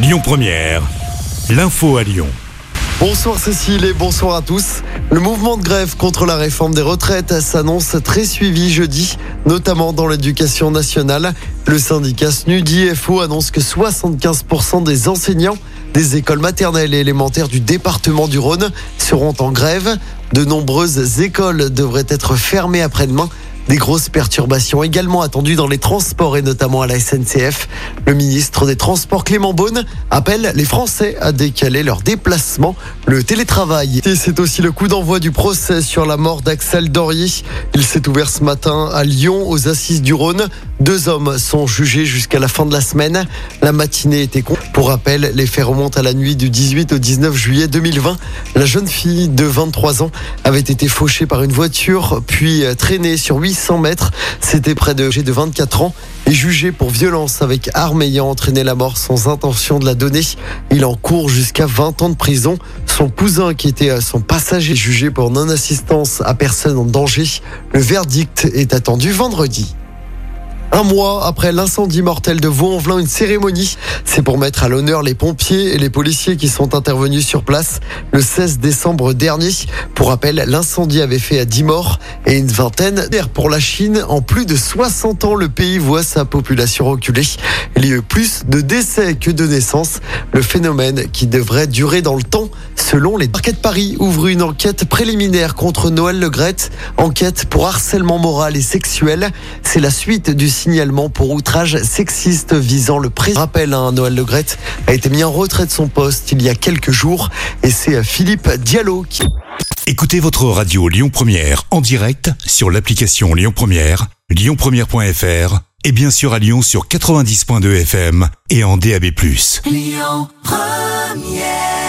Lyon Première, l'info à Lyon. Bonsoir Cécile et bonsoir à tous. Le mouvement de grève contre la réforme des retraites s'annonce très suivi jeudi, notamment dans l'éducation nationale. Le syndicat SNUDI FO annonce que 75% des enseignants des écoles maternelles et élémentaires du département du Rhône seront en grève. De nombreuses écoles devraient être fermées après-demain. Des grosses perturbations également attendues dans les transports et notamment à la SNCF. Le ministre des Transports Clément Beaune appelle les Français à décaler leur déplacement. Le télétravail, et c'est aussi le coup d'envoi du procès sur la mort d'Axel Dorier. Il s'est ouvert ce matin à Lyon aux assises du Rhône. Deux hommes sont jugés jusqu'à la fin de la semaine. La matinée était con. Rappel, les faits remontent à la nuit du 18 au 19 juillet 2020. La jeune fille de 23 ans avait été fauchée par une voiture, puis traînée sur 8 100 mètres. C'était près de de 24 ans et jugé pour violence avec arme ayant entraîné la mort sans intention de la donner. Il en court jusqu'à 20 ans de prison. Son cousin qui était son passager jugé pour non-assistance à personne en danger. Le verdict est attendu vendredi. Un mois après l'incendie mortel de Vaux-en-Velin, une cérémonie. C'est pour mettre à l'honneur les pompiers et les policiers qui sont intervenus sur place le 16 décembre dernier. Pour rappel, l'incendie avait fait à 10 morts et une vingtaine pour la Chine. En plus de 60 ans, le pays voit sa population reculer. Il y a eu plus de décès que de naissances. Le phénomène qui devrait durer dans le temps selon les parquets de Paris ouvre une enquête préliminaire contre Noël Legrette. Enquête pour harcèlement moral et sexuel. C'est la suite du signalement pour outrage sexiste visant le président. Rappel, hein, Noël Legrette a été mis en retrait de son poste il y a quelques jours et c'est Philippe Diallo qui... Écoutez votre radio Lyon Première en direct sur l'application Lyon Première, lyonpremière.fr et bien sûr à Lyon sur 90.2 FM et en DAB+. Lyon Première